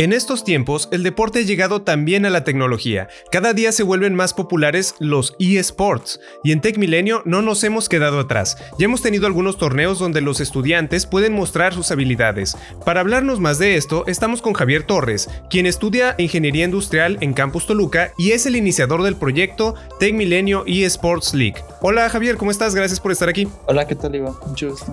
En estos tiempos, el deporte ha llegado también a la tecnología. Cada día se vuelven más populares los eSports, y en Tech Milenio no nos hemos quedado atrás. Ya hemos tenido algunos torneos donde los estudiantes pueden mostrar sus habilidades. Para hablarnos más de esto, estamos con Javier Torres, quien estudia Ingeniería Industrial en Campus Toluca y es el iniciador del proyecto Tech Milenio eSports League. Hola Javier, ¿cómo estás? Gracias por estar aquí. Hola, ¿qué tal Iván?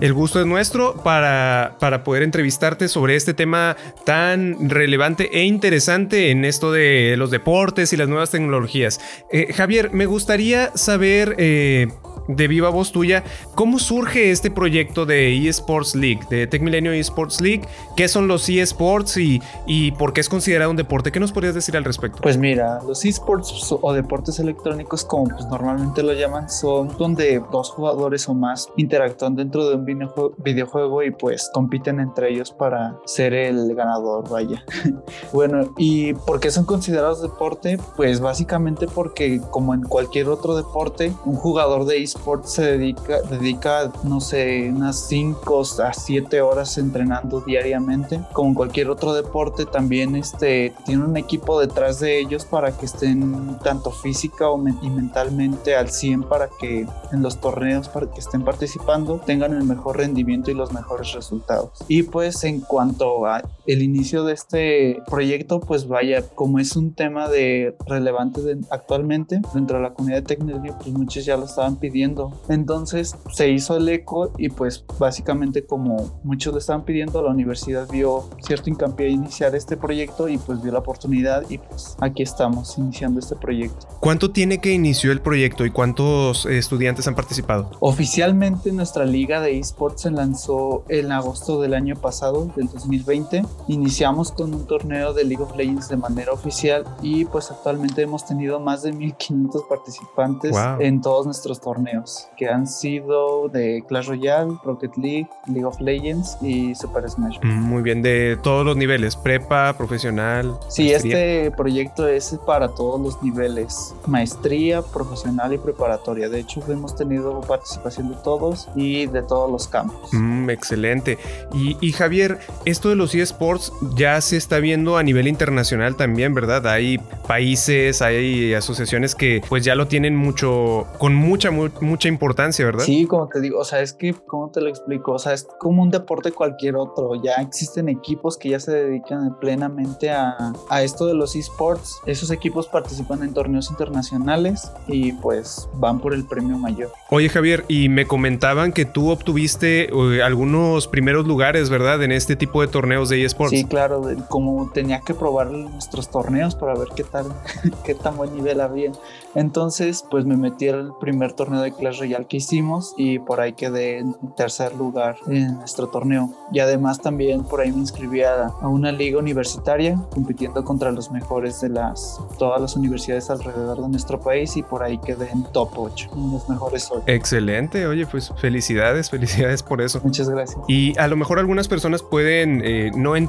El gusto es nuestro para, para poder entrevistarte sobre este tema tan relevante e interesante en esto de los deportes y las nuevas tecnologías. Eh, Javier, me gustaría saber eh, de viva voz tuya, ¿cómo surge este proyecto de eSports League, de Tech Milenio eSports League? ¿Qué son los eSports y, y por qué es considerado un deporte? ¿Qué nos podrías decir al respecto? Pues mira, los eSports o deportes electrónicos, como pues normalmente lo llaman, son donde dos jugadores o más interactúan dentro de un videojuego y pues compiten entre ellos para ser el ganador, vaya. bueno, ¿y por qué son considerados deporte? Pues básicamente porque como en cualquier otro deporte, un jugador de eSports se dedica, dedica, no sé, unas 5 a 7 horas entrenando diariamente. Como cualquier otro deporte, también este, tiene un equipo detrás de ellos para que estén tanto física o y mentalmente al 100 para que en los torneos para que estén participando tengan el mejor rendimiento y los mejores resultados. Y pues en cuanto a el inicio de este proyecto, pues vaya, como es un tema de relevante actualmente dentro de la comunidad de tecnología, pues muchos ya lo estaban pidiendo entonces se hizo el eco y pues básicamente como muchos le estaban pidiendo, la universidad vio cierto hincapié a iniciar este proyecto y pues vio la oportunidad y pues aquí estamos iniciando este proyecto. ¿Cuánto tiene que inició el proyecto y cuántos estudiantes han participado? Oficialmente nuestra liga de esports se lanzó en agosto del año pasado, del 2020. Iniciamos con un torneo de League of Legends de manera oficial y pues actualmente hemos tenido más de 1500 participantes en todos nuestros torneos que han sido de Clash Royale, Rocket League, League of Legends y Super Smash. Mm, muy bien, de todos los niveles, prepa, profesional. Sí, este proyecto es para todos los niveles, maestría, profesional y preparatoria. De hecho, hemos tenido participación de todos y de todos los campos. Mm, excelente. Y, y Javier, esto de los eSports ya se está viendo a nivel internacional también, ¿verdad? Hay países, hay asociaciones que pues ya lo tienen mucho, con mucha, mucha importancia, ¿verdad? Sí, como te digo, o sea, es que, ¿cómo te lo explico? O sea, es como un deporte cualquier otro. Ya existen equipos que ya se dedican plenamente a, a esto de los esports. Esos equipos participan en torneos internacionales y pues van por el premio mayor. Oye, Javier, y me comentaban que tú obtuviste uh, algunos primeros lugares, ¿verdad? En este tipo de torneos de esports. Sí, claro, como tenía que probar nuestros torneos para ver qué tal, qué tan buen nivel había. Entonces, pues me metí al primer torneo de Clash Royale que hicimos y por ahí quedé en tercer lugar en nuestro torneo. Y además también por ahí me inscribí a, una liga universitaria compitiendo contra los mejores de las todas las universidades alrededor de nuestro país y por ahí quedé en top 8, en los mejores 8. Excelente, oye, pues felicidades, felicidades por eso. Muchas gracias. Y a lo mejor algunas personas pueden eh, no entender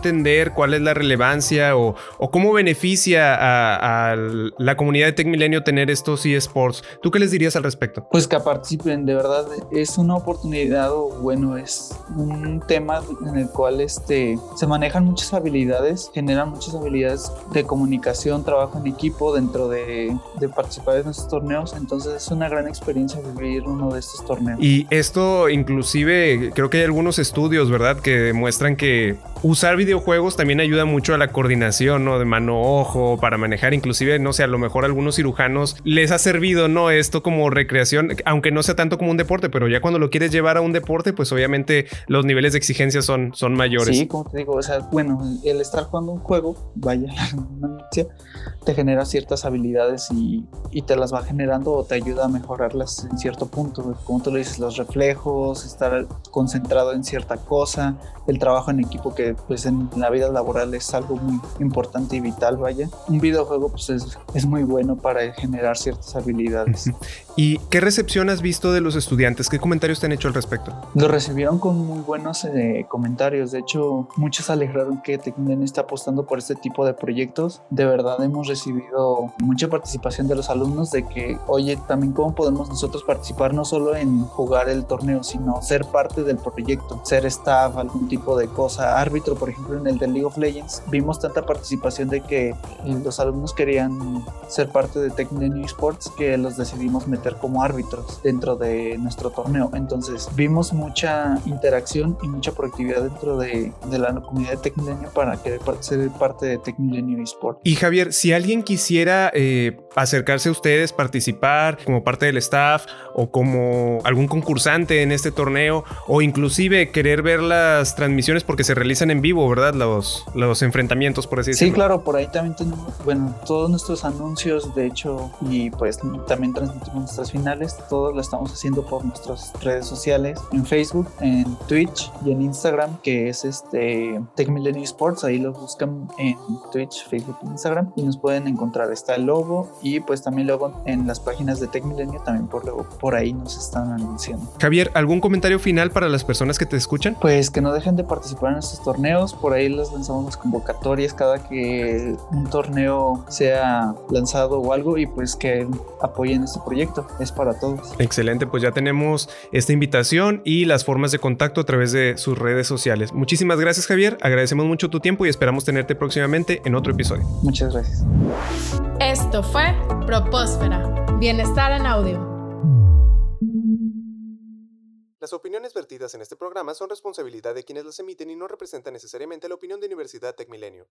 cuál es la relevancia o, o cómo beneficia a, a, la comunidad de Tech Milenio tener estos eSports. ¿Tú qué les dirías al respecto? Pues que participen, de verdad es una oportunidad o bueno, es un tema en el cual este, se manejan muchas habilidades, generan muchas habilidades de comunicación, trabajo en equipo dentro de, de participar en estos torneos, entonces es una gran experiencia vivir uno de estos torneos. Y esto inclusive creo que hay algunos estudios, ¿verdad? Que demuestran que usar videojuegos también ayuda mucho a la coordinación, ¿no? De mano-ojo, para manejar, inclusive, no sé, a lo mejor a algunos cirujanos les ha servido, ¿no? Esto como recreación, aunque no sea tanto como un deporte, pero ya cuando lo quieres llevar a un deporte, pues obviamente los niveles de exigencia son, son mayores. Sí, como te digo, o sea, bueno, el estar jugando un juego, vaya, te genera ciertas habilidades y, y, te las va generando o te ayuda a mejorarlas en cierto punto. Como tú lo dices, los reflejos, estar concentrado en cierta cosa, el trabajo en equipo que pues en la vida laboral es algo muy importante y vital, vaya. Un videojuego pues es, es muy bueno para generar ciertas habilidades. ¿Y qué recepción has visto de los estudiantes? ¿Qué comentarios te han hecho al respecto? Lo recibieron con muy buenos eh, comentarios. De hecho, muchos alegraron que Tecmilenio está apostando por este tipo de proyectos. De verdad hemos recibido mucha participación de los alumnos de que, oye, también cómo podemos nosotros participar no solo en jugar el torneo, sino ser parte del proyecto, ser staff, algún tipo de cosa, árbitro, por ejemplo, en el de League of Legends. Vimos tanta participación de que los alumnos querían ser parte de Tecmilenio Esports que los decidimos meter como árbitros dentro de nuestro torneo. Entonces vimos mucha interacción y mucha proactividad dentro de, de la comunidad de Tecmilenio para querer ser parte de Tecmilenio Esports. Y Javier, si alguien quisiera eh, acercarse a ustedes, participar como parte del staff o como algún concursante en este torneo o inclusive querer ver las transmisiones porque se realizan en vivo, ¿verdad? Los, los enfrentamientos, por así decirlo. Sí, claro, por ahí también tenemos, bueno, todos nuestros anuncios, de hecho, y pues también transmitimos nuestras finales, todos lo estamos haciendo por nuestras redes sociales, en Facebook, en Twitch y en Instagram, que es este Tech Millennium Sports, ahí lo buscan en Twitch, Facebook e Instagram y nos pueden encontrar, está el logo y pues también luego en las páginas de Tech Millennium también por, luego, por ahí nos están anunciando. Javier, ¿algún comentario final para las personas que te escuchan? Pues que no dejen de participar en estos torneos, por ahí les lanzamos las convocatorias cada que un torneo sea lanzado o algo y pues que apoyen este proyecto, es para todos. Excelente, pues ya tenemos esta invitación y las formas de contacto a través de sus redes sociales. Muchísimas gracias Javier, agradecemos mucho tu tiempo y esperamos tenerte próximamente en otro episodio. Muchas gracias. Esto fue Propósfera, Bienestar en Audio. Las opiniones vertidas en este programa son responsabilidad de quienes las emiten y no representan necesariamente la opinión de Universidad Tecmilenio.